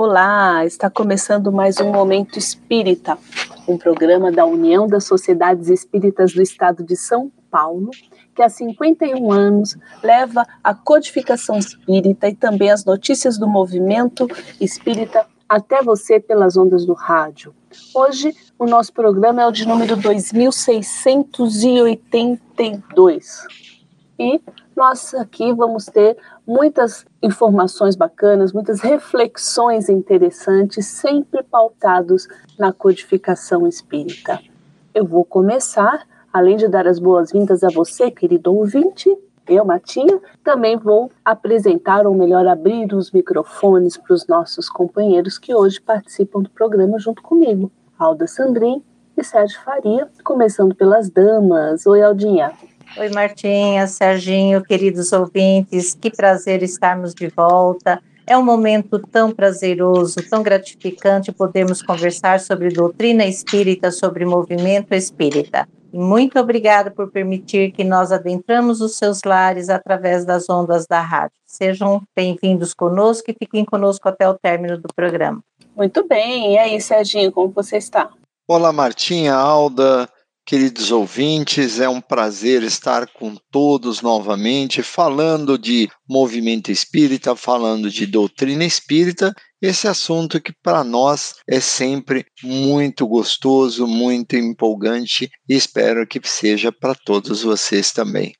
Olá, está começando mais um Momento Espírita, um programa da União das Sociedades Espíritas do Estado de São Paulo, que há 51 anos leva a codificação espírita e também as notícias do movimento espírita até você pelas ondas do rádio. Hoje, o nosso programa é o de número 2682. E nós aqui vamos ter muitas informações bacanas, muitas reflexões interessantes, sempre pautados na codificação espírita. Eu vou começar, além de dar as boas-vindas a você, querido ouvinte, eu, Matinha, também vou apresentar, ou melhor, abrir os microfones para os nossos companheiros que hoje participam do programa junto comigo, Alda Sandrin e Sérgio Faria, começando pelas damas. Oi, Aldinha. Oi, Martinha, Serginho, queridos ouvintes, que prazer estarmos de volta. É um momento tão prazeroso, tão gratificante podermos conversar sobre doutrina espírita, sobre movimento espírita. muito obrigada por permitir que nós adentramos os seus lares através das ondas da rádio. Sejam bem-vindos conosco e fiquem conosco até o término do programa. Muito bem. E aí, Serginho, como você está? Olá, Martinha, Alda, Queridos ouvintes, é um prazer estar com todos novamente, falando de movimento espírita, falando de doutrina espírita, esse assunto que para nós é sempre muito gostoso, muito empolgante e espero que seja para todos vocês também.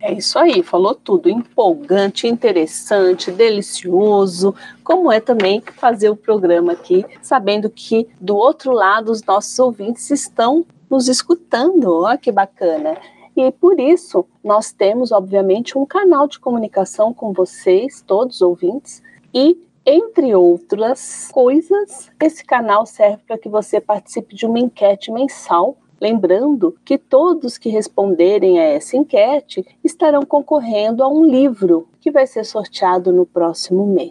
É isso aí, falou tudo. Empolgante, interessante, delicioso, como é também fazer o programa aqui, sabendo que do outro lado os nossos ouvintes estão nos escutando. Olha que bacana. E por isso, nós temos, obviamente, um canal de comunicação com vocês, todos ouvintes, e, entre outras coisas, esse canal serve para que você participe de uma enquete mensal. Lembrando que todos que responderem a essa enquete estarão concorrendo a um livro que vai ser sorteado no próximo mês.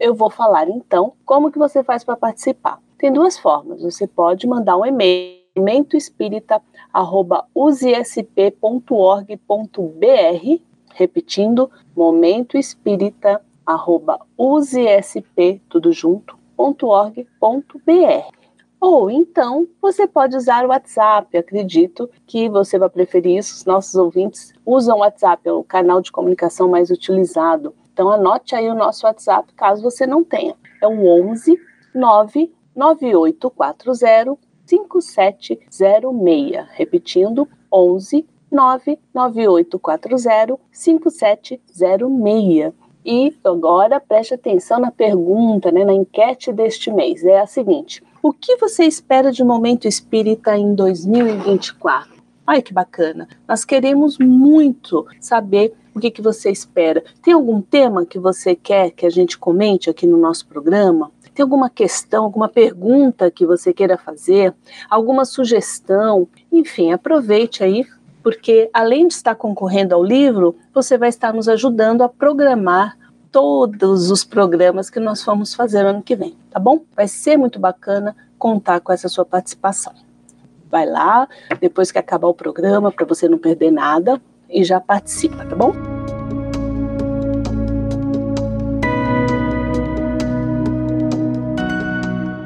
Eu vou falar então como que você faz para participar. Tem duas formas. Você pode mandar um e-mail momentoespírita.usesp.org.br, repetindo, momentoespírita.usesp, tudo junto, .org.br. Ou então você pode usar o WhatsApp. Acredito que você vai preferir isso. Os nossos ouvintes usam o WhatsApp, é o canal de comunicação mais utilizado. Então anote aí o nosso WhatsApp caso você não tenha. É o 11 99840 5706. Repetindo, 11 99840 5706. E agora preste atenção na pergunta, né, na enquete deste mês. É a seguinte: o que você espera de momento espírita em 2024? Ai, que bacana! Nós queremos muito saber o que, que você espera. Tem algum tema que você quer que a gente comente aqui no nosso programa? Tem alguma questão, alguma pergunta que você queira fazer, alguma sugestão? Enfim, aproveite aí, porque além de estar concorrendo ao livro, você vai estar nos ajudando a programar todos os programas que nós vamos fazer ano que vem, tá bom? Vai ser muito bacana contar com essa sua participação. Vai lá, depois que acabar o programa, para você não perder nada, e já participa, tá bom?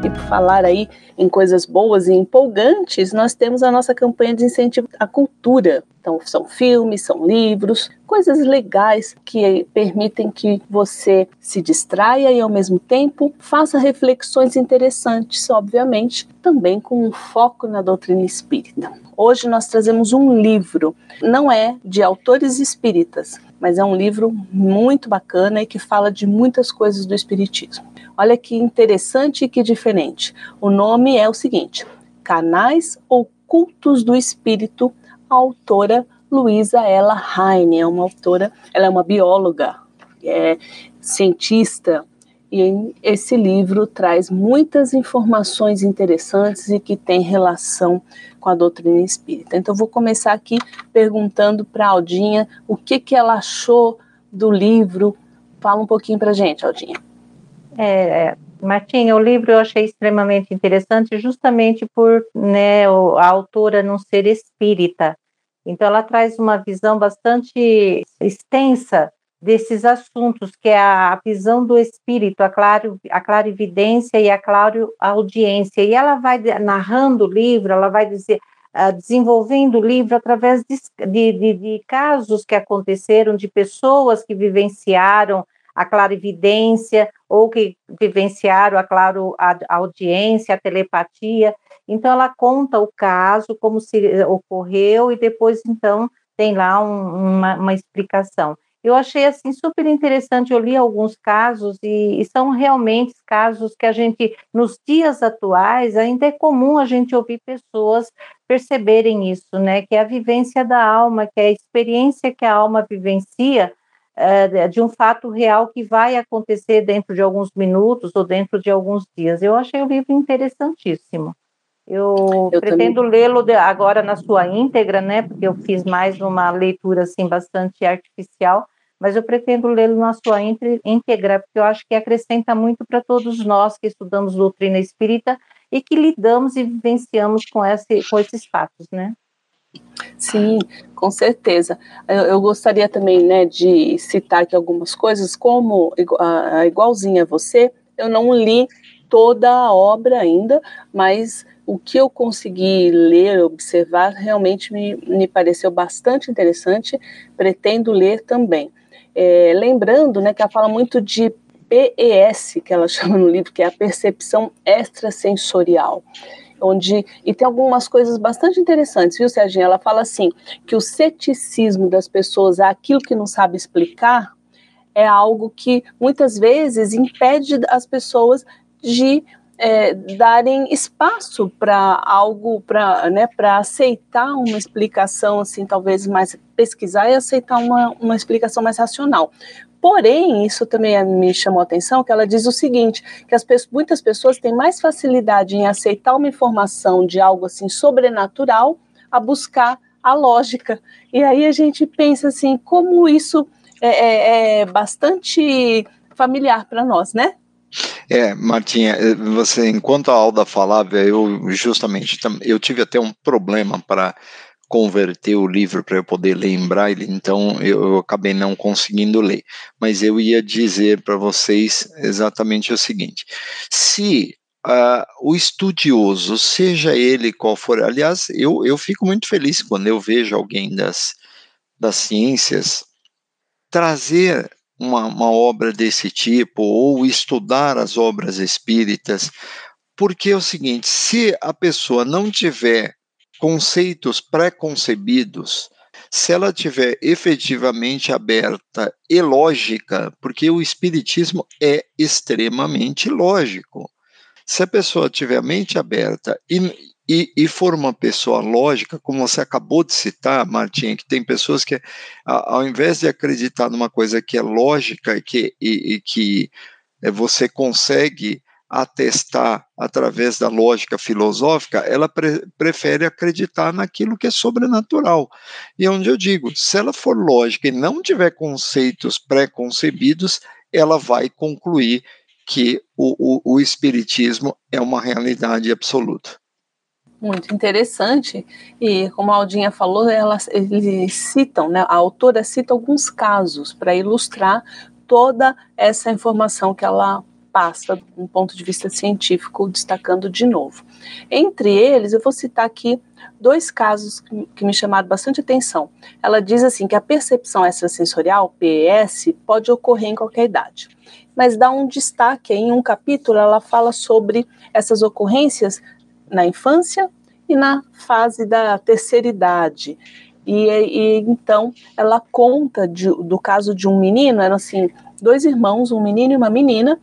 E por falar aí em coisas boas e empolgantes, nós temos a nossa campanha de incentivo à cultura. Então, são filmes, são livros, coisas legais que permitem que você se distraia e, ao mesmo tempo, faça reflexões interessantes, obviamente, também com um foco na doutrina espírita. Hoje nós trazemos um livro, não é de autores espíritas, mas é um livro muito bacana e que fala de muitas coisas do espiritismo. Olha que interessante e que diferente. O nome é o seguinte: Canais Ocultos do Espírito, autora Luísa Ella Heine, é uma autora, ela é uma bióloga, é cientista, e esse livro traz muitas informações interessantes e que tem relação com a doutrina espírita. Então, vou começar aqui perguntando para a Aldinha o que, que ela achou do livro. Fala um pouquinho para gente, Aldinha. É, Martinha, o livro eu achei extremamente interessante justamente por né, a autora não ser espírita. Então, ela traz uma visão bastante extensa desses assuntos, que é a visão do espírito, a, claro, a clarividência e a claro audiência. E ela vai narrando o livro, ela vai dizer, uh, desenvolvendo o livro através de, de, de, casos que aconteceram, de pessoas que vivenciaram a clarividência ou que vivenciaram a claro a, audiência, a telepatia. Então ela conta o caso, como se ocorreu e depois então tem lá um, uma, uma explicação. Eu achei assim super interessante, eu li alguns casos e, e, são realmente casos que a gente, nos dias atuais, ainda é comum a gente ouvir pessoas perceberem isso, né? Que é a vivência da alma, que é a experiência que a alma vivencia é, de um fato real que vai acontecer dentro de alguns minutos ou dentro de alguns dias. Eu achei o livro interessantíssimo. Eu, eu pretendo lê-lo agora na sua íntegra, né? Porque eu fiz mais uma leitura assim bastante artificial, mas eu pretendo lê-lo na sua íntegra, porque eu acho que acrescenta muito para todos nós que estudamos doutrina espírita e que lidamos e vivenciamos com, esse, com esses fatos, né? Sim, com certeza. Eu, eu, gostaria também, né, de citar aqui algumas coisas, como a, a igualzinha a você, eu não li toda a obra ainda, mas o que eu consegui ler, observar, realmente me, me pareceu bastante interessante, pretendo ler também. É, lembrando né, que ela fala muito de PES, que ela chama no livro, que é a percepção extrasensorial. Onde, e tem algumas coisas bastante interessantes, viu, Serginho? Ela fala assim: que o ceticismo das pessoas aquilo que não sabe explicar é algo que muitas vezes impede as pessoas de é, darem espaço para algo, para né, aceitar uma explicação, assim, talvez mais pesquisar e aceitar uma, uma explicação mais racional. Porém, isso também me chamou a atenção, que ela diz o seguinte, que as pessoas, muitas pessoas têm mais facilidade em aceitar uma informação de algo assim sobrenatural a buscar a lógica. E aí a gente pensa assim, como isso é, é, é bastante familiar para nós, né? É, Martinha, eh, você, enquanto a Alda falava, eu justamente, eu tive até um problema para converter o livro para eu poder ler em braille, então eu, eu, acabei não conseguindo ler. Mas eu ia dizer para vocês exatamente o seguinte: se uh, o estudioso, seja ele qual for, aliás, eu, eu fico muito feliz quando eu vejo alguém das, das ciências trazer uma, uma obra desse tipo ou estudar as obras espíritas, porque é o seguinte: se a pessoa não tiver conceitos pré-concebidos, se ela tiver efetivamente aberta e lógica, porque o espiritismo é extremamente lógico. Se a pessoa tiver a mente aberta e, e, e, for uma pessoa lógica, como você acabou de citar, Martinha, que tem pessoas que, ao invés de acreditar numa coisa que é lógica e que, e, e que eh, você consegue atestar através da lógica filosófica, ela pre prefere acreditar naquilo que é sobrenatural. E é onde eu digo, se ela for lógica e não tiver conceitos pré-concebidos, ela vai concluir que o, o, o espiritismo é uma realidade absoluta. Muito interessante. E como a Aldinha falou, elas, eles citam, né, a autora cita alguns casos para ilustrar toda essa informação que ela passa de um ponto de vista científico, destacando de novo. Entre eles, eu vou citar aqui dois casos que, me chamaram bastante atenção. Ela diz assim que a percepção extrasensorial, PES, pode ocorrer em qualquer idade. Mas dá um destaque em um capítulo, ela fala sobre essas ocorrências na infância e na fase da terceira idade. E, e então ela conta de, do caso de um menino, eram assim, dois irmãos, um menino e uma menina.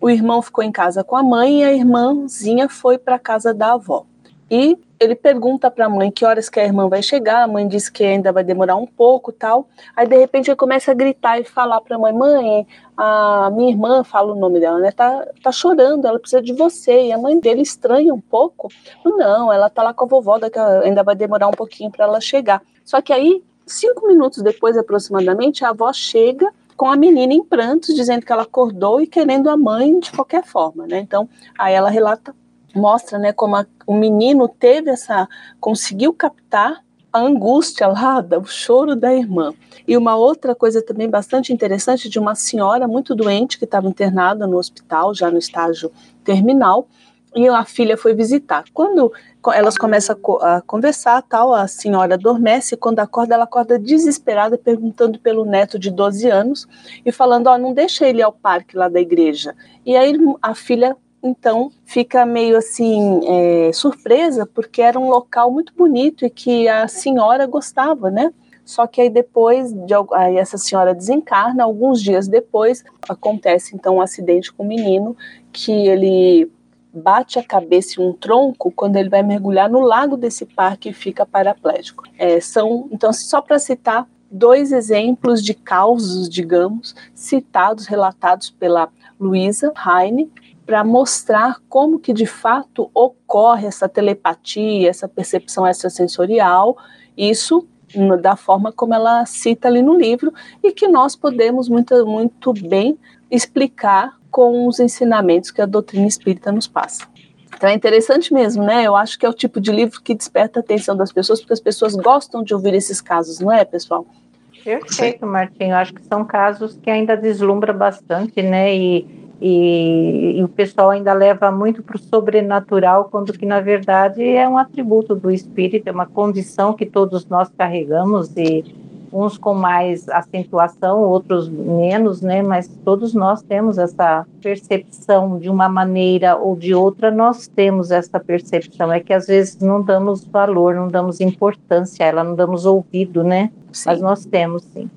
O irmão ficou em casa com a mãe e a irmãzinha foi para a casa da avó. E ele pergunta para a mãe que horas que a irmã vai chegar, a mãe diz que ainda vai demorar um pouco, tal. Aí de repente ele começa a gritar e falar para a mãe: "Mãe, a minha irmã fala o nome dela, né? Tá, tá chorando, ela precisa de você". E a mãe dele estranha um pouco. Não, ela tá lá com a vovó, daqui ainda vai demorar um pouquinho para ela chegar. Só que aí, cinco minutos depois aproximadamente, a avó chega com a menina em prantos, dizendo que ela acordou e querendo a mãe de qualquer forma, né? Então, aí ela relata mostra né, como a, o menino teve essa, conseguiu captar a angústia lá, o choro da irmã. E uma outra coisa também bastante interessante de uma senhora muito doente que estava internada no hospital, já no estágio terminal, e a filha foi visitar. Quando elas começam a, conversar, tal, a senhora adormece, e quando acorda, ela acorda desesperada, perguntando pelo neto de 12 anos e falando: Ó, oh, não deixa ele ao parque lá da igreja. E aí a filha então fica meio assim é, surpresa porque era um local muito bonito e que a senhora gostava, né? Só que aí depois, de, aí essa senhora desencarna, alguns dias depois acontece então um acidente com o menino que ele bate a cabeça em um tronco quando ele vai mergulhar no lago desse parque e fica paraplégico. É, são então só para citar dois exemplos de causos, digamos, citados, relatados pela Luísa Heine, para mostrar como que de fato ocorre essa telepatia, essa percepção extrasensorial, isso da forma como ela cita ali no livro e que nós podemos muito, muito bem explicar com os ensinamentos que a doutrina espírita nos passa. Então é interessante mesmo, né? Eu acho que é o tipo de livro que desperta a atenção das pessoas, porque as pessoas gostam de ouvir esses casos, não é, pessoal? Perfeito, Martinho. Acho que são casos que ainda deslumbra bastante, né? E e, e, o pessoal ainda leva muito para o sobrenatural, quando que na verdade é um atributo do espírito, é uma condição que todos nós carregamos e uns com mais acentuação, outros menos, né? Mas todos nós temos essa percepção de uma maneira ou de outra, nós temos essa percepção. É que às vezes não damos valor, não damos importância, ela não damos ouvido, né? Sim. Mas nós temos, sim.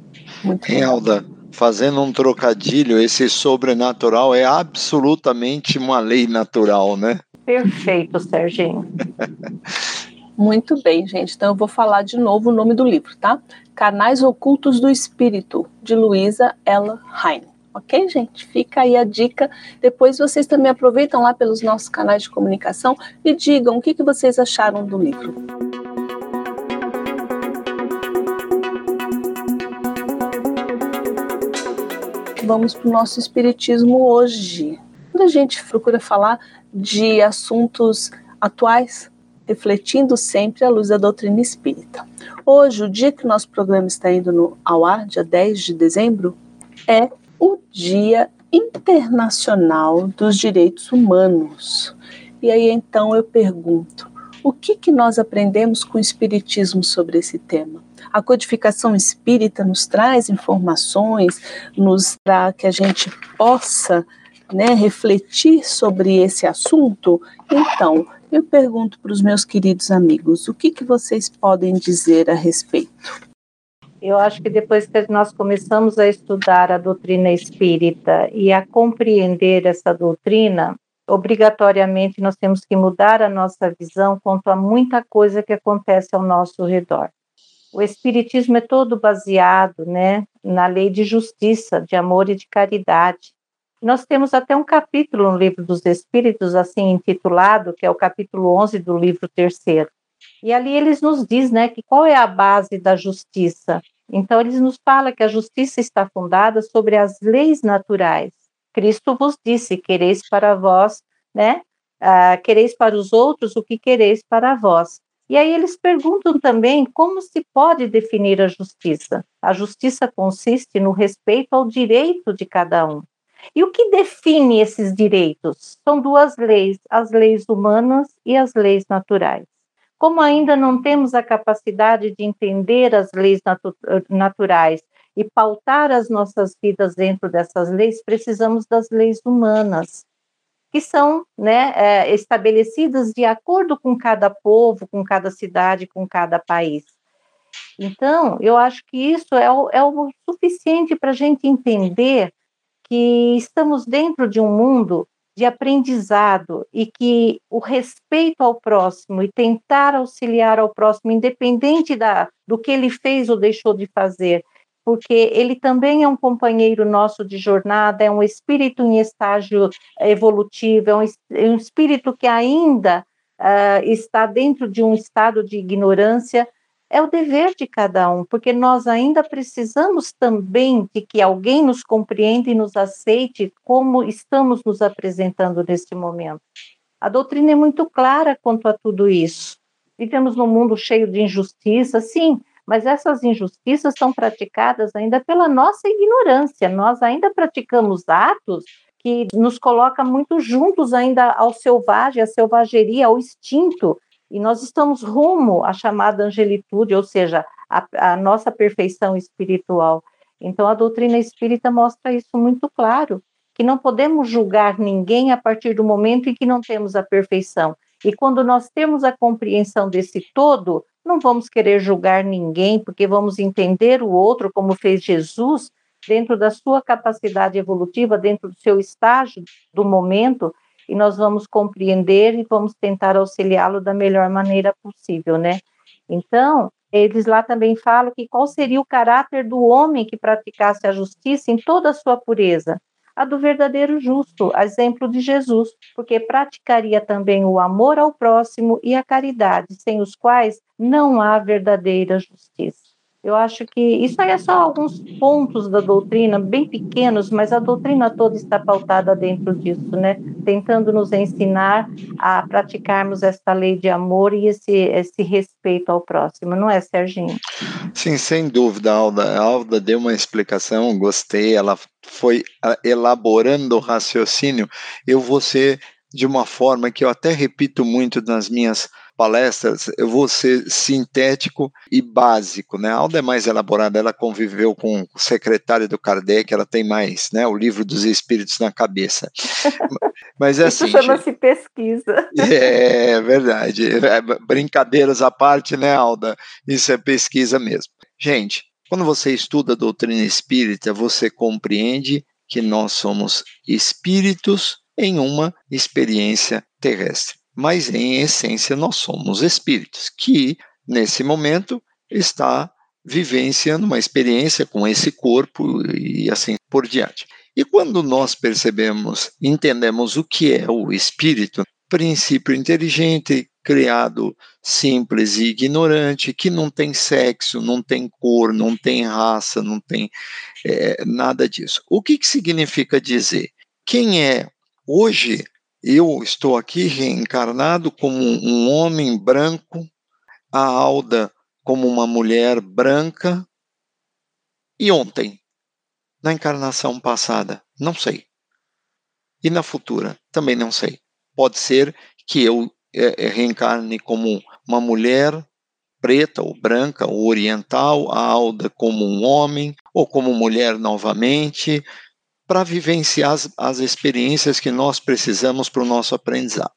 Muito Alda, fazendo um trocadilho, esse sobrenatural é absolutamente uma lei natural, né? Perfeito, Serginho. Muito bem, gente. Então eu vou falar de novo o nome do livro, tá? Canais Ocultos do Espírito, de Luísa Ella Heine. Ok, gente? Fica aí a dica. Depois vocês também aproveitam lá pelos nossos canais de comunicação e digam o que, que vocês acharam do livro. Vamos para o nosso espiritismo hoje. Quando a gente procura falar de assuntos atuais, refletindo sempre à luz da doutrina espírita. Hoje, o dia que o nosso programa está indo no, ao ar, dia 10 de dezembro, é o Dia Internacional dos Direitos Humanos. E aí então eu pergunto: o que, que nós aprendemos com o Espiritismo sobre esse tema? A codificação espírita nos traz informações, nos para que a gente possa né, refletir sobre esse assunto. Então, eu pergunto para os meus queridos amigos, o que, que vocês podem dizer a respeito? Eu acho que depois que nós começamos a estudar a doutrina espírita e a compreender essa doutrina, obrigatoriamente nós temos que mudar a nossa visão quanto a muita coisa que acontece ao nosso redor. O espiritismo é todo baseado, né, na lei de justiça, de amor e de caridade. Nós temos até um capítulo no livro dos Espíritos assim intitulado, que é o capítulo 11 do livro terceiro. E ali eles nos diz, né, que qual é a base da justiça? Então eles nos fala que a justiça está fundada sobre as leis naturais. Cristo vos disse: quereis para vós, né? Uh, quereis para os outros o que quereis para vós. E aí eles perguntam também como se pode definir a justiça. A justiça consiste no respeito ao direito de cada um. E o que define esses direitos? São duas leis, as leis humanas e as leis naturais. Como ainda não temos a capacidade de entender as leis natu naturais e pautar as nossas vidas dentro dessas leis, precisamos das leis humanas que são né, é, estabelecidas de acordo com cada povo, com cada cidade, com cada país. Então, eu acho que isso é o, é o suficiente para a gente entender que estamos dentro de um mundo de aprendizado e que o respeito ao próximo e tentar auxiliar ao próximo, independente da, do que ele fez ou deixou de fazer, porque ele também é um companheiro nosso de jornada, é um espírito em estágio evolutivo, é um, é um espírito que ainda uh, está dentro de um estado de ignorância. É o dever de cada um, porque nós ainda precisamos também de que alguém nos compreenda e nos aceite como estamos nos apresentando neste momento. A doutrina é muito clara quanto a tudo isso. Vivemos num mundo cheio de injustiças, sim, mas essas injustiças são praticadas ainda pela nossa ignorância. Nós ainda praticamos atos que nos coloca muito juntos ainda ao selvagem, à selvageria, ao instinto, e nós estamos rumo à chamada angelitude, ou seja, a, a nossa perfeição espiritual. Então, a doutrina espírita mostra isso muito claro, que não podemos julgar ninguém a partir do momento em que não temos a perfeição. E quando nós temos a compreensão desse todo, não vamos querer julgar ninguém, porque vamos entender o outro como fez Jesus, dentro da sua capacidade evolutiva, dentro do seu estágio do momento, e nós vamos compreender e vamos tentar auxiliá-lo da melhor maneira possível, né? Então, eles lá também falam que qual seria o caráter do homem que praticasse a justiça em toda a sua pureza? A do verdadeiro justo, exemplo de Jesus, porque praticaria também o amor ao próximo e a caridade, sem os quais não há verdadeira justiça. Eu acho que isso aí é só alguns pontos da doutrina, bem pequenos, mas a doutrina toda está pautada dentro disso, né? Tentando nos ensinar a praticarmos essa lei de amor e esse, esse respeito ao próximo, não é, Serginho? Sim, sem dúvida, Alda. A Alda deu uma explicação, gostei, ela foi elaborando o raciocínio. Eu vou ser de uma forma que eu até repito muito nas minhas palestras, eu vou ser sintético e básico, né? A Alda é mais elaborada, ela conviveu com o secretário do Kardec, ela tem mais, né, o livro dos espíritos na cabeça. Mas é assim... Isso chama-se pesquisa. É, verdade. É, brincadeiras à parte, né, Alda? Isso é pesquisa mesmo. Gente, quando você estuda a doutrina espírita, você compreende que nós somos espíritos em uma experiência terrestre mas em essência nós somos espíritos que, nesse momento, está vivenciando uma experiência com esse corpo e assim por diante. E quando nós percebemos, entendemos o que é o espírito, princípio inteligente, criado simples e ignorante, que não tem sexo, não tem cor, não tem raça, não tem é, nada disso. O que, que significa dizer? Quem é hoje eu estou aqui reencarnado como um homem branco, a Alda como uma mulher branca. E ontem, na encarnação passada, não sei. E na futura, também não sei. Pode ser que eu é, reencarne como uma mulher preta ou branca ou oriental, a Alda como um homem, ou como mulher novamente, para vivenciar as, as experiências que nós precisamos para o nosso aprendizado.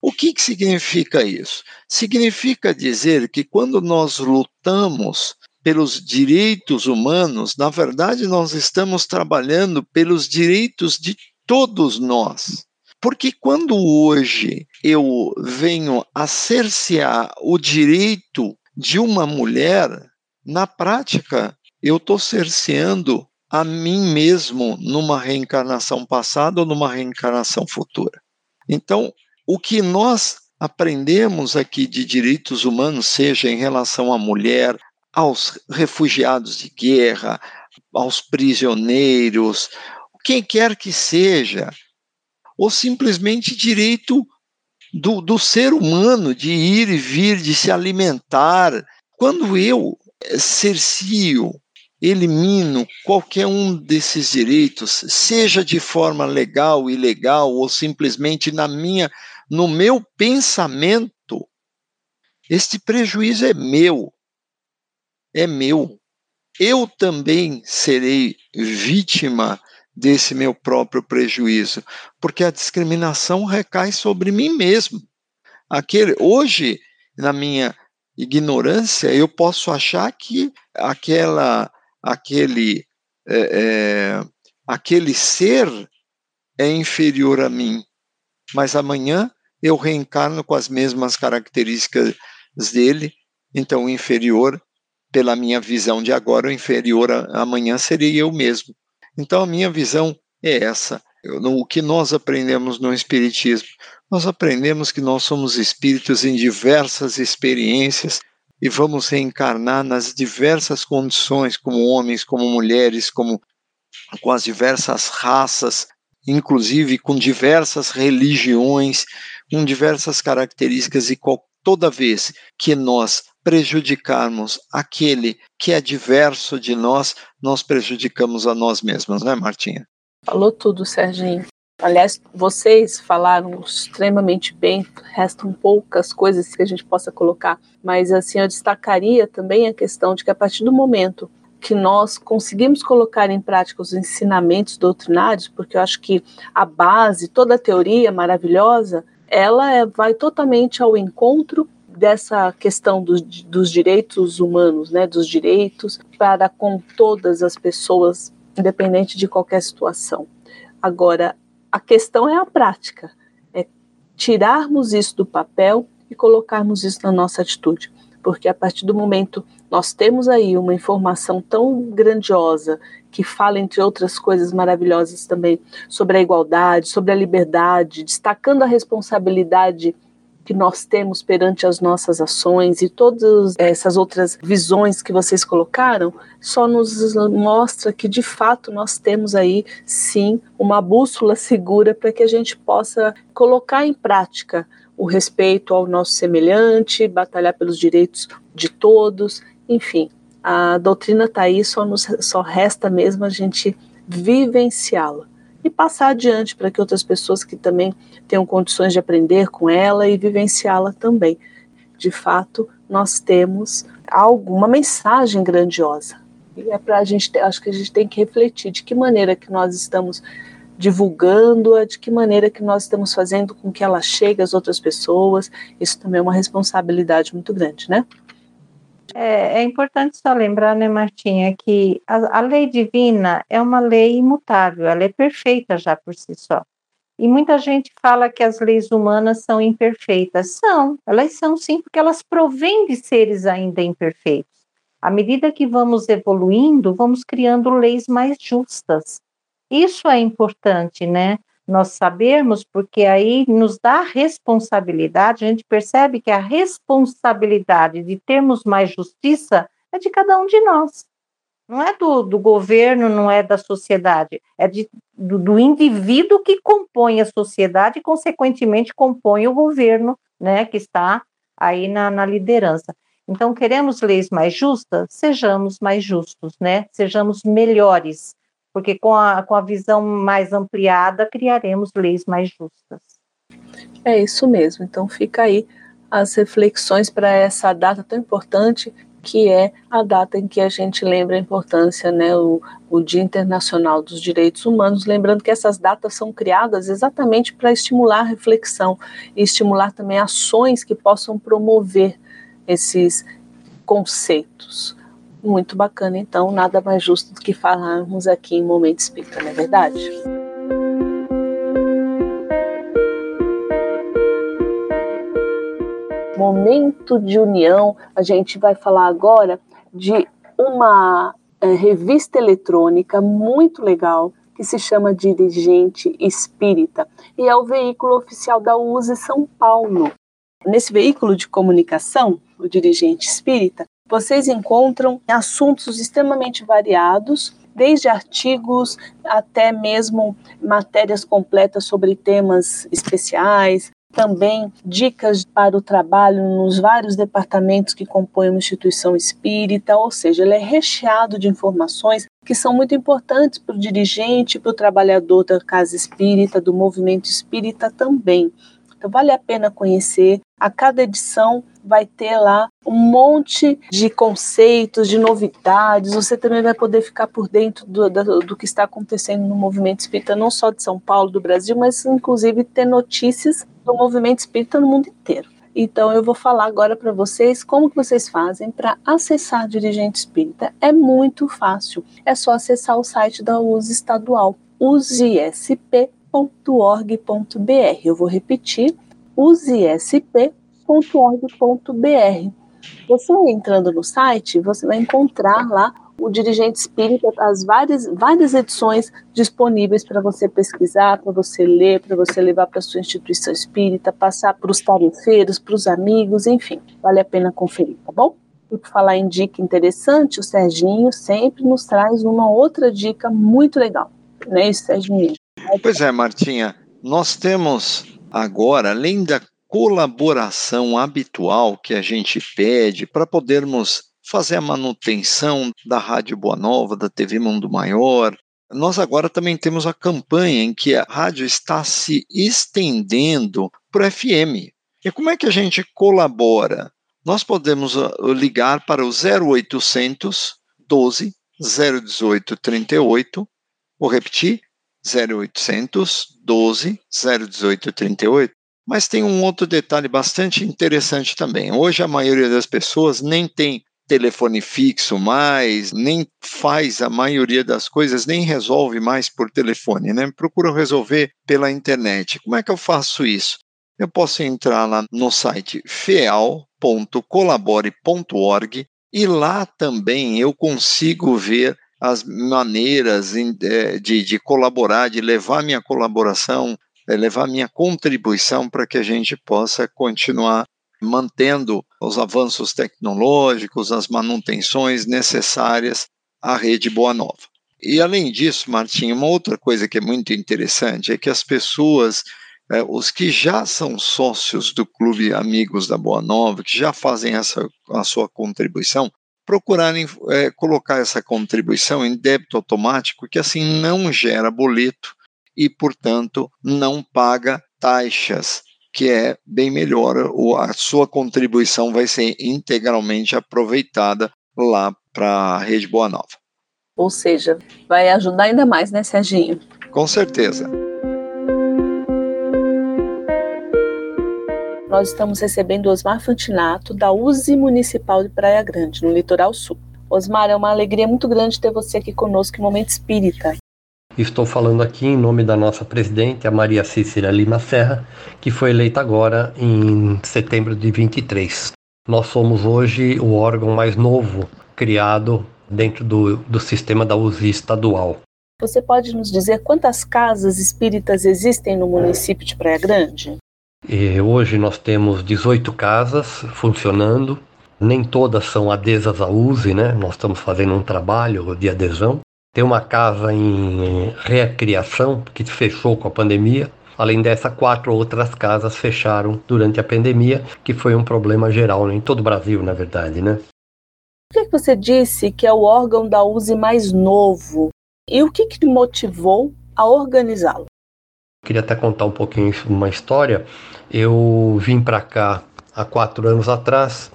O que, que significa isso? Significa dizer que quando nós lutamos pelos direitos humanos, na verdade, nós estamos trabalhando pelos direitos de todos nós. Porque quando hoje eu venho a cercear o direito de uma mulher, na prática, eu estou cerceando a mim mesmo numa reencarnação passada ou numa reencarnação futura. Então, o que nós aprendemos aqui de direitos humanos, seja em relação à mulher, aos refugiados de guerra, aos prisioneiros, quem quer que seja, ou simplesmente direito do, do ser humano de ir e vir, de se alimentar. Quando eu cercio elimino qualquer um desses direitos, seja de forma legal, ilegal ou simplesmente na minha, no meu pensamento, este prejuízo é meu. É meu. Eu também serei vítima desse meu próprio prejuízo, porque a discriminação recai sobre mim mesmo. Aquele hoje, na minha ignorância, eu posso achar que aquela aquele, é, é, aquele ser é inferior a mim, mas amanhã eu reencarno com as mesmas características dele, então o inferior, pela minha visão de agora, o inferior a, amanhã seria eu mesmo. Então a minha visão é essa. o que nós aprendemos no Espiritismo? Nós aprendemos que nós somos espíritos em diversas experiências e vamos reencarnar nas diversas condições, como homens, como mulheres, como com as diversas raças, inclusive com diversas religiões, com diversas características e toda vez que nós prejudicarmos aquele que é diverso de nós, nós prejudicamos a nós mesmos, né, Martinha? Falou tudo, Serginho. Aliás, vocês falaram extremamente bem, restam poucas coisas que a gente possa colocar, mas assim eu destacaria também a questão de que a partir do momento que nós conseguimos colocar em prática os ensinamentos doutrinários, porque eu acho que a base, toda a teoria maravilhosa, ela é, vai totalmente ao encontro dessa questão dos, direitos humanos, né, dos direitos para com todas as pessoas, independente de qualquer situação. Agora, a questão é a prática, é tirarmos isso do papel e colocarmos isso na nossa atitude, porque a partir do momento nós temos aí uma informação tão grandiosa que fala, entre outras coisas maravilhosas também, sobre a igualdade, sobre a liberdade, destacando a responsabilidade que nós temos perante as nossas ações e todas essas outras visões que vocês colocaram, só nos mostra que de fato nós temos aí sim uma bússola segura para que a gente possa colocar em prática o respeito ao nosso semelhante, batalhar pelos direitos de todos, enfim. A doutrina está aí, só, nos, só resta mesmo a gente vivenciá-la e passar adiante para que outras pessoas que também tenham condições de aprender com ela e vivenciá-la também. De fato, nós temos alguma mensagem grandiosa. E é para a gente, acho que a gente tem que refletir de que maneira que nós estamos divulgando-a, de que maneira que nós estamos fazendo com que ela chegue às outras pessoas. Isso também é uma responsabilidade muito grande, né? É, é, importante só lembrar, né, Martinha, que a, a, lei divina é uma lei imutável, ela é perfeita já por si só. E muita gente fala que as leis humanas são imperfeitas. São, elas são sim, porque elas provêm de seres ainda imperfeitos. À medida que vamos evoluindo, vamos criando leis mais justas. Isso é importante, né? Nós sabermos, porque aí nos dá responsabilidade, a gente percebe que a responsabilidade de termos mais justiça é de cada um de nós. Não é do, do governo, não é da sociedade, é de, do, do indivíduo que compõe a sociedade e, consequentemente, compõe o governo, né, que está aí na, na liderança. Então, queremos leis mais justas? Sejamos mais justos, né? Sejamos melhores porque com a, com a visão mais ampliada criaremos leis mais justas. É isso mesmo. Então fica aí as reflexões para essa data tão importante que é a data em que a gente lembra a importância, né, o, o Dia Internacional dos Direitos Humanos, lembrando que essas datas são criadas exatamente para estimular a reflexão e estimular também ações que possam promover esses conceitos. Muito bacana, então, nada mais justo do que falarmos aqui em Momento Espírita, não é verdade? Momento de união, a gente vai falar agora de uma é, revista eletrônica muito legal que se chama Dirigente Espírita e é o veículo oficial da USE São Paulo. Nesse veículo de comunicação, o Dirigente Espírita, vocês encontram assuntos extremamente variados, desde artigos até mesmo matérias completas sobre temas especiais, também dicas para o trabalho nos vários departamentos que compõem uma instituição espírita, ou seja, ele é recheado de informações que são muito importantes para o dirigente, para o trabalhador da casa espírita, do movimento espírita também. Então, vale a pena conhecer. A cada edição vai ter lá um monte de conceitos, de novidades. Você também vai poder ficar por dentro do, do, do, que está acontecendo no movimento espírita, não só de São Paulo, do Brasil, mas inclusive ter notícias do movimento espírita no mundo inteiro. Então eu vou falar agora para vocês como que vocês fazem para acessar Dirigente Espírita. É muito fácil. É só acessar o site da USE estadual, usesp.org.br. Eu vou repetir, usesp.org.br. Você entrando no site, você vai encontrar lá o dirigente espírita, as várias, várias edições disponíveis para você pesquisar, para você ler, para você levar para sua instituição espírita, passar para os tarefeiros, para os amigos, enfim, vale a pena conferir, tá bom? E por falar em dica interessante, o Serginho sempre nos traz uma outra dica muito legal, né, Serginho? Pois é, Martinha, nós temos agora, além da colaboração habitual que a gente pede para podermos fazer a manutenção da Rádio Boa Nova, da TV Mundo Maior. Nós agora também temos a campanha em que a rádio está se estendendo para o FM. E como é que a gente colabora? Nós podemos ah, ligar para o 0800 12 018 38, vou repetir, 0800 12 018 38. Mas tem um outro detalhe bastante interessante também. Hoje a maioria das pessoas nem tem telefone fixo mais, nem faz a maioria das coisas, nem resolve mais por telefone, né? Procuram resolver pela internet. Como é que eu faço isso? Eu posso entrar lá no site feal.colabore.org e lá também eu consigo ver as maneiras eh, de, de colaborar, de levar minha colaboração levar minha contribuição para que a gente possa continuar mantendo os avanços tecnológicos, as manutenções necessárias à rede Boa Nova. E além disso, Martinho, uma outra coisa que é muito interessante é que as pessoas, é, os que já são sócios do Clube Amigos da Boa Nova, que já fazem essa a sua contribuição, procurarem é, colocar essa contribuição em débito automático, que assim não gera boleto e, portanto, não paga taxas, que é bem melhor, a sua contribuição vai ser integralmente aproveitada lá para a Rede Boa Nova. Ou seja, vai ajudar ainda mais, né, Serginho? Com certeza. Nós estamos recebendo Osmar Fantinato, da USE Municipal de Praia Grande, no Litoral Sul. Osmar, é uma alegria muito grande ter você aqui conosco em Momento Espírita. Estou falando aqui em nome da nossa presidente, a Maria Cícera Lima Serra, que foi eleita agora em setembro de 23. Nós somos hoje o órgão mais novo criado dentro do, do sistema da USI estadual. Você pode nos dizer quantas casas espíritas existem no município de Praia Grande? E hoje nós temos 18 casas funcionando, nem todas são adesas à USE, né? Nós estamos fazendo um trabalho de adesão. Tem uma casa em recriação que fechou com a pandemia. Além dessa, quatro outras casas fecharam durante a pandemia, que foi um problema geral né, em todo o Brasil, na verdade, né? Por que você disse que é o órgão da USE mais novo? E o que, que te motivou a organizá-lo? Queria até contar um pouquinho uma história. Eu vim para cá há quatro anos atrás.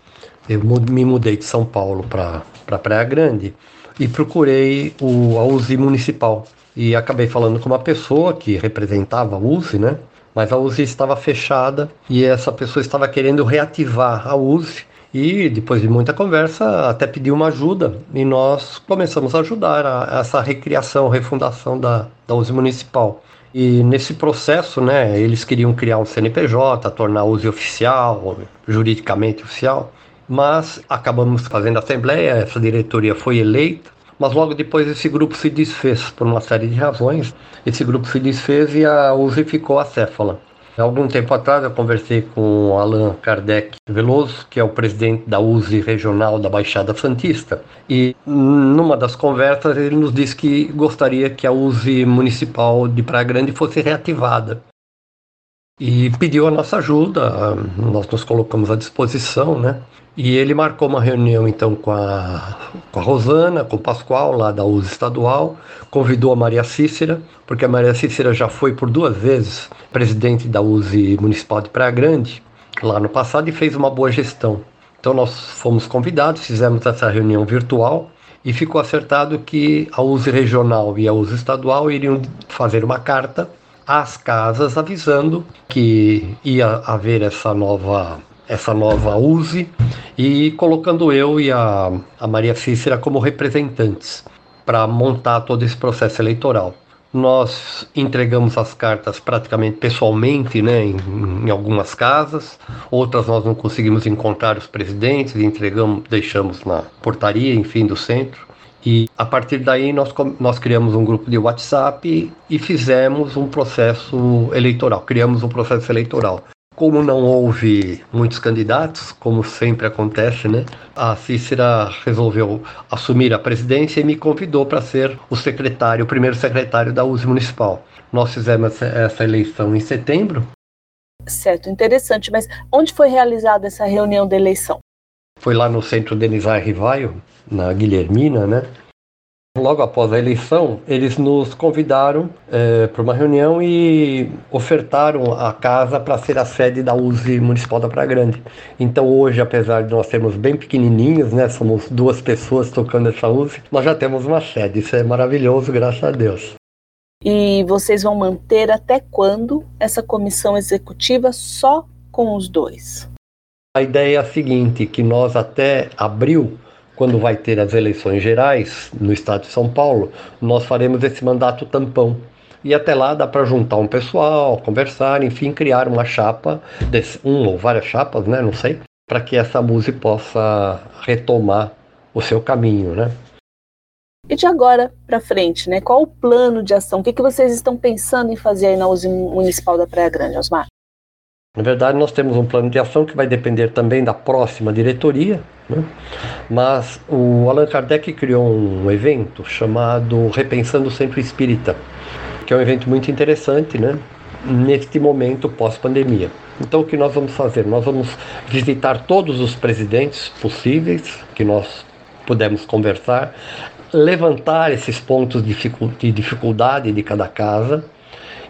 Eu me mudei de São Paulo para Praia Grande e procurei o, a USI municipal. E acabei falando com uma pessoa que representava a USI, né? Mas a USI estava fechada e essa pessoa estava querendo reativar a USI. E depois de muita conversa, até pediu uma ajuda e nós começamos a ajudar a, a essa recriação, refundação da, da USI municipal. E nesse processo, né, eles queriam criar um CNPJ, tornar a USI oficial, juridicamente oficial mas acabamos fazendo a assembleia, essa diretoria foi eleita, mas logo depois esse grupo se desfez por uma série de razões. Esse grupo se desfez e a USE ficou acéfala. Algum tempo atrás eu conversei com o Allan Kardec Veloso, que é o presidente da USE regional da Baixada Santista, e numa das conversas ele nos disse que gostaria que a USE municipal de Praia Grande fosse reativada e pediu a nossa ajuda, nós nos colocamos à disposição, né? E ele marcou uma reunião então com a, com a Rosana, com o Pascoal, lá da USA estadual, convidou a Maria Cícera, porque a Maria Cícera já foi por duas vezes presidente da USE Municipal de Praia Grande, lá no passado, e fez uma boa gestão. Então nós fomos convidados, fizemos essa reunião virtual, e ficou acertado que a USE regional e a USE estadual iriam fazer uma carta às casas avisando que ia haver essa nova essa nova USE e colocando eu e a, a Maria Cícera como representantes para montar todo esse processo eleitoral. Nós entregamos as cartas praticamente pessoalmente, né, em, em, algumas casas, outras nós não conseguimos encontrar os presidentes, entregamos, deixamos na portaria, enfim, do centro. E a partir daí nós, nós criamos um grupo de WhatsApp e fizemos um processo eleitoral, criamos um processo eleitoral. Como não houve muitos candidatos, como sempre acontece, né? A Cícera resolveu assumir a presidência e me convidou para ser o secretário, o primeiro secretário da USE Municipal. Nós fizemos essa eleição em setembro. Certo, interessante. Mas onde foi realizada essa reunião de eleição? Foi lá no Centro Denizar Rivaio, na Guilhermina, né? Logo após a eleição, eles nos convidaram é, para uma reunião e ofertaram a casa para ser a sede da USE Municipal da Praia Grande. Então hoje, apesar de nós sermos bem pequenininhos, né, somos duas pessoas tocando essa USE, nós já temos uma sede. Isso é maravilhoso, graças a Deus. E vocês vão manter até quando essa comissão executiva só com os dois? A ideia é a seguinte, que nós até abril quando vai ter as eleições gerais no estado de São Paulo, nós faremos esse mandato tampão. E até lá dá para juntar um pessoal, conversar, enfim, criar uma chapa, um ou várias chapas, né, não sei, para que essa música possa retomar o seu caminho, né? E de agora para frente, né? Qual o plano de ação? O que, que vocês estão pensando em fazer aí na USE Municipal da Praia Grande, Osmar? Na verdade, nós temos um plano de ação que vai depender também da próxima diretoria, né? mas o Allan Kardec criou um evento chamado Repensando o Centro Espírita, que é um evento muito interessante, né? neste momento pós-pandemia. Então, o que nós vamos fazer? Nós vamos visitar todos os presidentes possíveis que nós pudemos conversar, levantar esses pontos de dificuldade de cada casa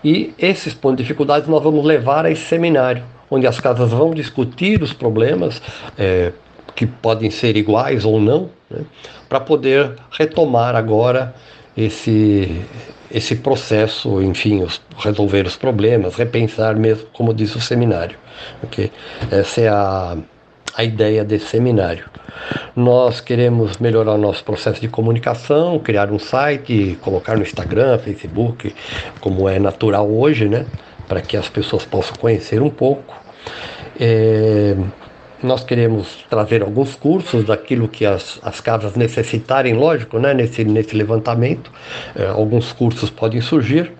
e esses pontos de dificuldade nós vamos levar a esse seminário, onde as casas vão discutir os problemas, é, que podem ser iguais ou não, né, para poder retomar agora esse, esse processo, enfim, os, resolver os problemas, repensar mesmo, como diz o seminário. Okay? Essa é a, a ideia desse seminário. Nós queremos melhorar o nosso processo de comunicação, criar um site, colocar no Instagram, Facebook, como é natural hoje, né? Para que as pessoas possam conhecer um pouco. É, nós queremos trazer alguns cursos daquilo que as, as casas necessitarem, lógico, né? nesse, nesse levantamento. É, alguns cursos podem surgir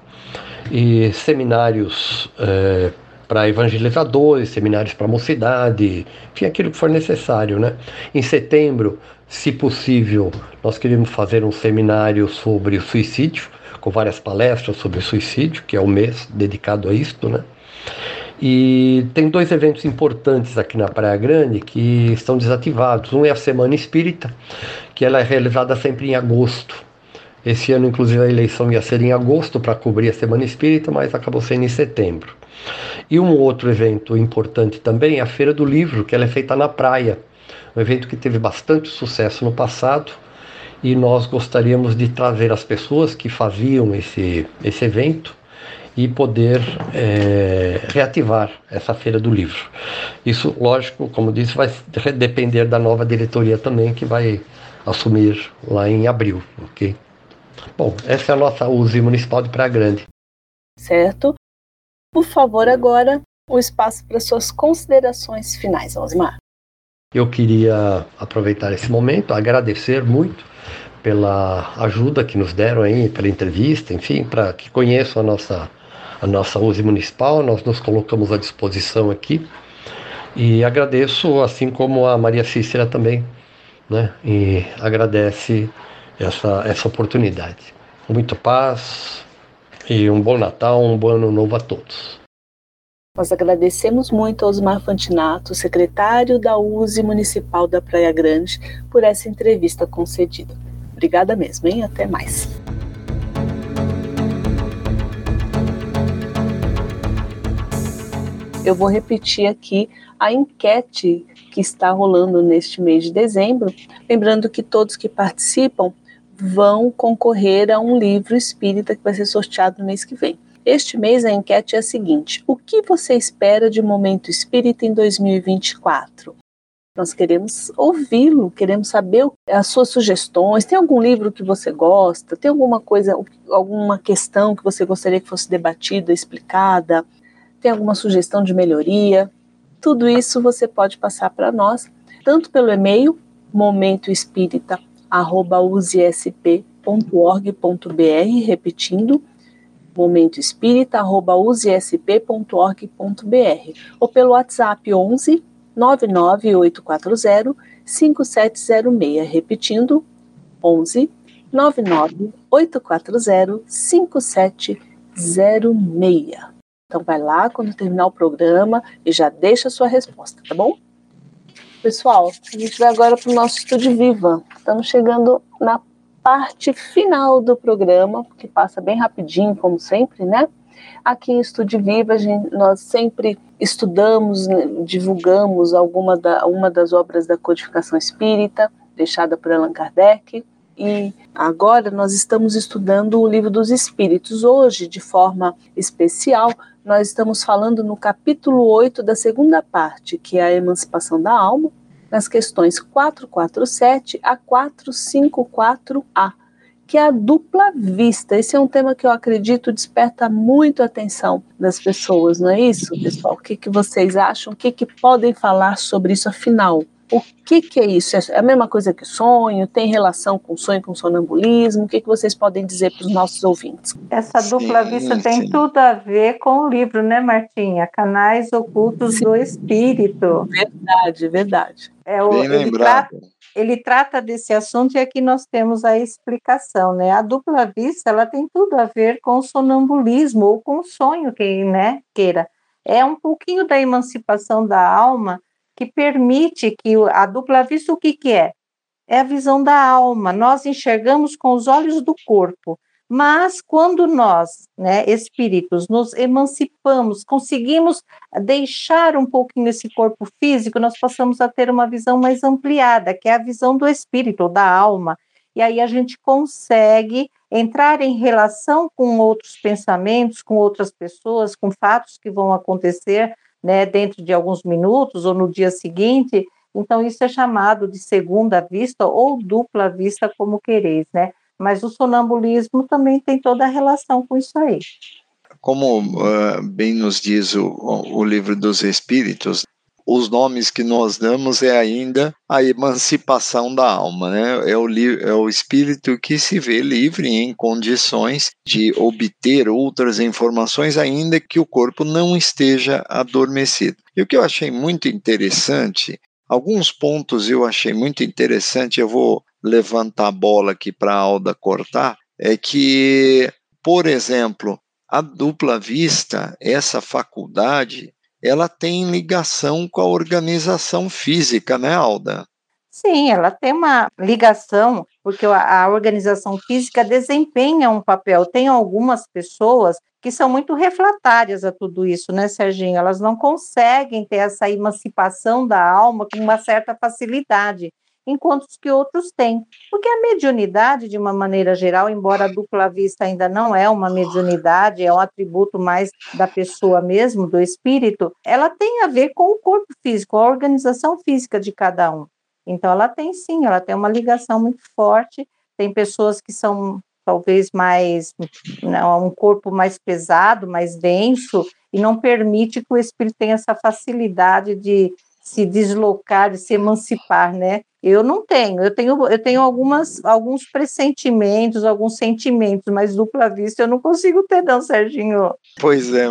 e seminários é, para evangelizadores, seminários para mocidade, enfim, aquilo que for necessário, né? Em setembro, se possível, nós queremos fazer um seminário sobre o suicídio, com várias palestras sobre o suicídio, que é o mês dedicado a isto, né? E tem dois eventos importantes aqui na Praia Grande que estão desativados. Um é a Semana Espírita, que ela é realizada sempre em agosto. Esse ano, inclusive, a eleição ia ser em agosto para cobrir a Semana Espírita, mas acabou sendo em setembro. E um outro evento importante também é a Feira do Livro, que ela é feita na praia. Um evento que teve bastante sucesso no passado e nós gostaríamos de trazer as pessoas que faziam esse, esse evento e poder é, reativar essa feira do livro. Isso, lógico, como disse, vai depender da nova diretoria também que vai assumir lá em abril, ok? Bom, essa é a nossa USE Municipal de Praia Grande. Certo. Por favor, agora o espaço para suas considerações finais, Osmar. Eu queria aproveitar esse momento, agradecer muito pela ajuda que nos deram aí, pela entrevista, enfim, para que conheçam a nossa, a nossa USE municipal, nós nos colocamos à disposição aqui. E agradeço, assim como a Maria Cícera também, né? E agradece essa, essa oportunidade. Muita paz e um bom Natal, um bom ano novo a todos. Nós agradecemos muito ao Osmar Fantinato, secretário da USE Municipal da Praia Grande, por essa entrevista concedida. Obrigada mesmo, hein? Até mais. Eu vou repetir aqui a enquete que está rolando neste mês de dezembro, lembrando que todos que participam vão concorrer a um livro espírita que vai ser sorteado no mês que vem. Este mês a enquete é a seguinte: o que você espera de Momento Espírita em 2024? Nós queremos ouvi-lo, queremos saber as suas sugestões. Tem algum livro que você gosta? Tem alguma coisa, alguma questão que você gostaria que fosse debatida, explicada? Tem alguma sugestão de melhoria? Tudo isso você pode passar para nós, tanto pelo e-mail momentoespírita usesp.org.br, repetindo, momentoespírita.usesp.org.br ou pelo WhatsApp 11 99840 5706, repetindo, 11 99840 5706. Então vai lá quando terminar o programa e já deixa a sua resposta, tá bom? Pessoal, a gente vai agora para o nosso Estúdio Viva. Estamos chegando na parte final do programa, que passa bem rapidinho, como sempre, né? Aqui em Estúdio Viva, gente, nós sempre estudamos, né, divulgamos alguma da, uma das obras da codificação espírita, deixada por Allan Kardec. E agora nós estamos estudando o Livro dos Espíritos. Hoje, de forma especial, nós estamos falando no capítulo 8 da segunda parte, que é a emancipação da alma, nas questões 447 a 454A que é a dupla vista. Esse é um tema que eu acredito desperta muito a atenção das pessoas, não é isso, pessoal? O que, que vocês acham? O que, que podem falar sobre isso afinal? O que, que é isso? É a mesma coisa que sonho? Tem relação com sonho, com sonambulismo? O que, que vocês podem dizer para os nossos ouvintes? Essa dupla sim, vista sim. tem tudo a ver com o livro, né, Martinha? Canais Ocultos sim. do Espírito. Verdade, verdade. É o, Bem ele. Trata, ele trata desse assunto e aqui nós temos a explicação, né? A dupla vista, ela tem tudo a ver com o sonambulismo ou com o sonho que, né, queira. É um pouquinho da emancipação da alma que permite que a dupla vista o que que é? É a visão da alma. Nós enxergamos com os olhos do corpo. Mas quando nós, né, espíritos, nos emancipamos, conseguimos deixar um pouquinho esse corpo físico, nós passamos a ter uma visão mais ampliada, que é a visão do espírito, da alma. E aí a gente consegue entrar em relação com outros pensamentos, com outras pessoas, com fatos que vão acontecer, né, dentro de alguns minutos ou no dia seguinte. Então isso é chamado de segunda vista ou dupla vista, como quereis, né? Mas o sonambulismo também tem toda a relação com isso aí. Como uh, bem nos diz o, o livro dos Espíritos, os nomes que nós damos é ainda a emancipação da alma, né? É o, é o espírito que se vê livre em condições de obter outras informações, ainda que o corpo não esteja adormecido. E o que eu achei muito interessante, alguns pontos eu achei muito interessante, eu vou levantar a bola aqui para a Alda cortar, é que, por exemplo, a dupla vista, essa faculdade, ela tem ligação com a organização física, né, Alda? Sim, ela tem uma ligação, porque a organização física desempenha um papel. Tem algumas pessoas que são muito refratárias a tudo isso, né, Serginho? Elas não conseguem ter essa emancipação da alma com uma certa facilidade enquanto que outros têm. Porque a mediunidade, de uma maneira geral, embora a dupla vista ainda não é uma mediunidade, é um atributo mais da pessoa mesmo, do espírito, ela tem a ver com o corpo físico, a organização física de cada um. Então, ela tem sim, ela tem uma ligação muito forte. Tem pessoas que são talvez mais, não, né, um corpo mais pesado, mais denso, e não permite que o espírito tenha essa facilidade de se deslocar, de se emancipar, né? Eu não tenho, eu tenho, eu tenho algumas, alguns pressentimentos, alguns sentimentos, mas dupla vista eu não consigo ter, não, Serginho. Pois é,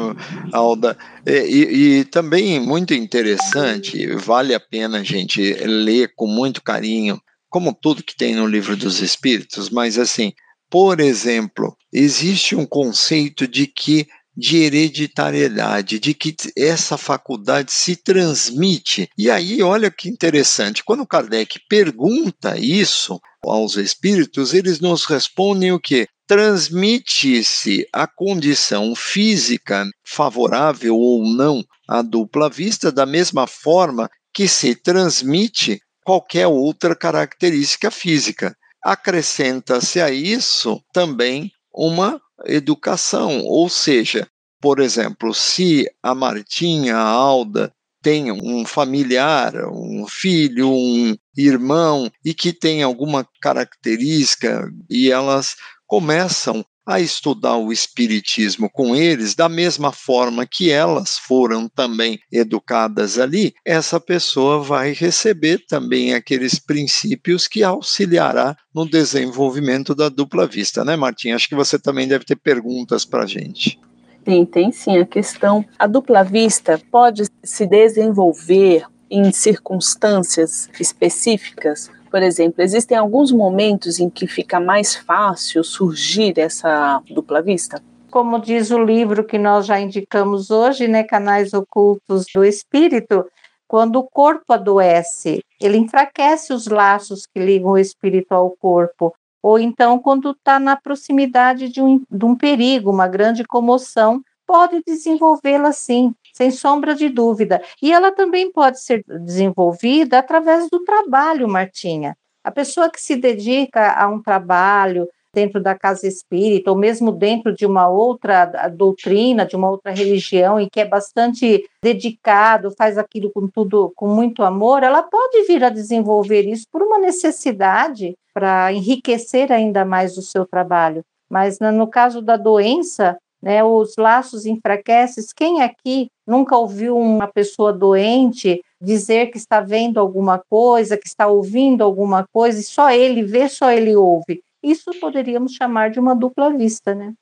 Alda. E, e também muito interessante, vale a pena a gente ler com muito carinho, como tudo que tem no livro dos Espíritos, mas assim, por exemplo, existe um conceito de que de hereditariedade, de que essa faculdade se transmite. E aí, olha que interessante, quando Kardec pergunta isso aos espíritos, eles nos respondem o quê? Transmite-se a condição física favorável ou não à dupla vista da mesma forma que se transmite qualquer outra característica física. Acrescenta-se a isso também uma educação, ou seja, por exemplo, se a Martinha, a Alda, tem um familiar, um filho, um irmão e que tem alguma característica e elas começam a estudar o Espiritismo com eles, da mesma forma que elas foram também educadas ali, essa pessoa vai receber também aqueles princípios que auxiliará no desenvolvimento da dupla vista, né, Martinha? Acho que você também deve ter perguntas para a gente. Tem, tem sim. A questão, a dupla vista pode se desenvolver em circunstâncias específicas por exemplo, existem alguns momentos em que fica mais fácil surgir essa dupla vista? como diz o livro que nós já indicamos hoje, né, Canais Ocultos do Espírito, quando o corpo adoece, ele enfraquece os laços que ligam o espírito ao corpo. Ou então, quando está na proximidade de um, de um perigo, uma grande comoção, pode desenvolvê-la sim, sem sombra de dúvida. E ela também pode ser desenvolvida através do trabalho, Martinha. A pessoa que se dedica a um trabalho, dentro da casa espírita, ou mesmo dentro de uma outra doutrina, de uma outra religião, e que é bastante dedicado, faz aquilo com tudo, com muito amor, ela pode vir a desenvolver isso por uma necessidade para enriquecer ainda mais o seu trabalho. Mas no caso da doença, né, os laços enfraquecem. Quem aqui nunca ouviu uma pessoa doente dizer que está vendo alguma coisa, que está ouvindo alguma coisa, e só ele vê, só ele ouve? Isso poderíamos chamar de uma dupla vista, né?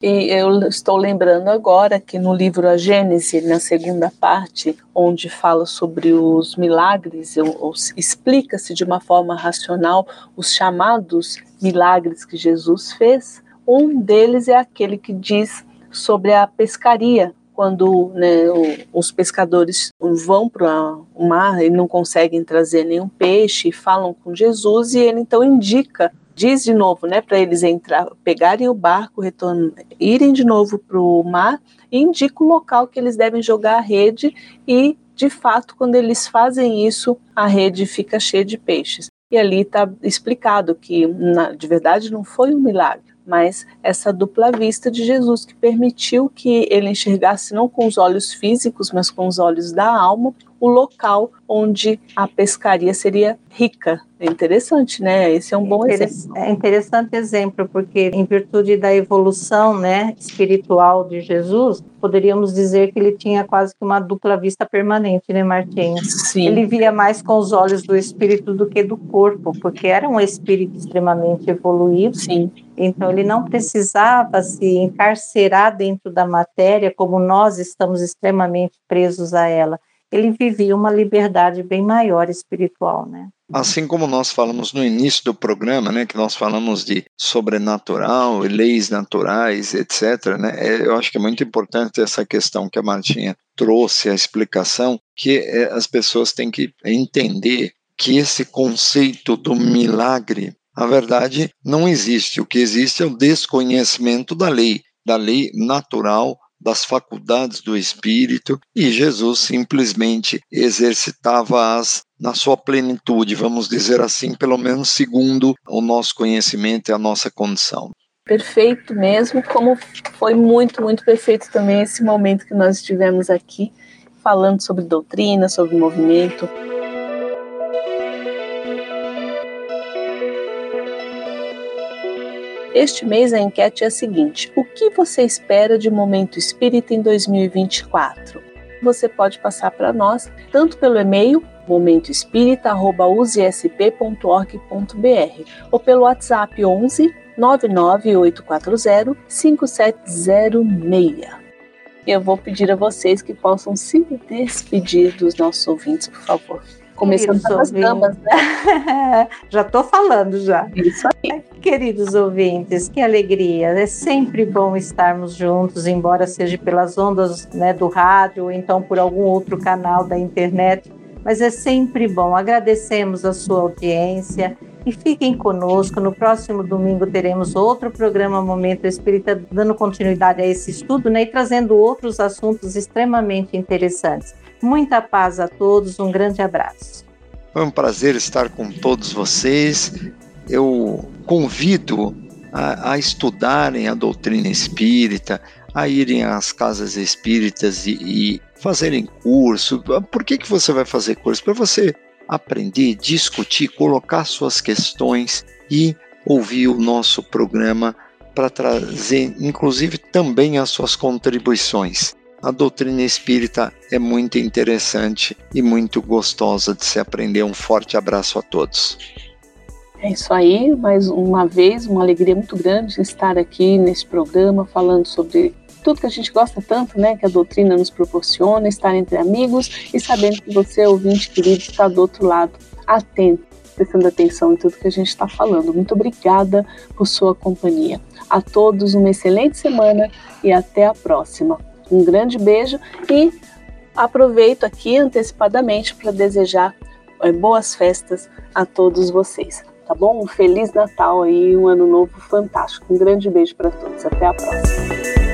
E eu estou lembrando agora que no livro A Gênese, na segunda parte, onde fala sobre os milagres, explica-se de uma forma racional os chamados milagres que Jesus fez. Um deles é aquele que diz sobre a pescaria, quando né, os pescadores vão para o mar e não conseguem trazer nenhum peixe, falam com Jesus e ele então indica diz de novo, né, para eles entrar, pegarem o barco, retornar, irem de novo para o mar e indica o local que eles devem jogar a rede e, de fato, quando eles fazem isso, a rede fica cheia de peixes. E ali está explicado que, na, de verdade, não foi um milagre, mas essa dupla vista de Jesus que permitiu que ele enxergasse não com os olhos físicos, mas com os olhos da alma, o local onde a pescaria seria rica. É interessante, né? Esse é um bom exemplo. É interessante exemplo, porque em virtude da evolução né, espiritual de Jesus, poderíamos dizer que ele tinha quase que uma dupla vista permanente, né, Martinha? Sim. Ele via mais com os olhos do espírito do que do corpo, porque era um espírito extremamente evoluído. Sim. Então ele não precisava se encarcerar dentro da matéria como nós estamos extremamente presos a ela ele vivia uma liberdade bem maior espiritual, né? Assim como nós falamos no início do programa, né, que nós falamos de sobrenatural, leis naturais, etc., né, é, eu acho que é muito importante essa questão que a Martinha trouxe, a explicação, que é, as pessoas têm que entender que esse conceito do milagre, a verdade, não existe. O que existe é o desconhecimento da lei, da lei natural das faculdades do espírito e Jesus simplesmente exercitava-as na sua plenitude, vamos dizer assim, pelo menos segundo o nosso conhecimento e a nossa condição. Perfeito mesmo, como foi muito, muito perfeito também esse momento que nós estivemos aqui falando sobre doutrina, sobre movimento. Este mês a enquete é a seguinte: o que você espera de Momento Espírita em 2024? Você pode passar para nós tanto pelo e-mail momentoespírita@usesp.org.br ou pelo WhatsApp 11 99840 5706. Eu vou pedir a vocês que possam se despedir dos nossos ouvintes, por favor. Começando pelas damas, né? já estou falando já. Isso aí. Queridos ouvintes, que alegria. É sempre bom estarmos juntos, embora seja pelas ondas né, do rádio ou então por algum outro canal da internet. Mas é sempre bom. Agradecemos a sua audiência e fiquem conosco. No próximo domingo teremos outro programa Momento Espírita, dando continuidade a esse estudo né, e trazendo outros assuntos extremamente interessantes. Muita paz a todos, um grande abraço. Foi um prazer estar com todos vocês. Eu convido a, a estudarem a doutrina espírita, a irem às casas espíritas e, e fazerem curso. Por que, que você vai fazer curso? Para você aprender, discutir, colocar suas questões e ouvir o nosso programa para trazer, inclusive, também as suas contribuições a doutrina espírita é muito interessante e muito gostosa de se aprender. Um forte abraço a todos. É isso aí, mais uma vez, uma alegria muito grande estar aqui nesse programa falando sobre tudo que a gente gosta tanto, né, que a doutrina nos proporciona, estar entre amigos e sabendo que você, ouvinte querido, está do outro lado, atento prestando atenção em tudo que a gente está falando. Muito obrigada por sua companhia. A todos uma excelente semana e até a próxima. Um grande beijo e aproveito aqui antecipadamente para desejar é, boas festas a todos vocês, tá bom? Um feliz Natal aí, um ano novo fantástico. Um grande beijo para todos. Até a próxima.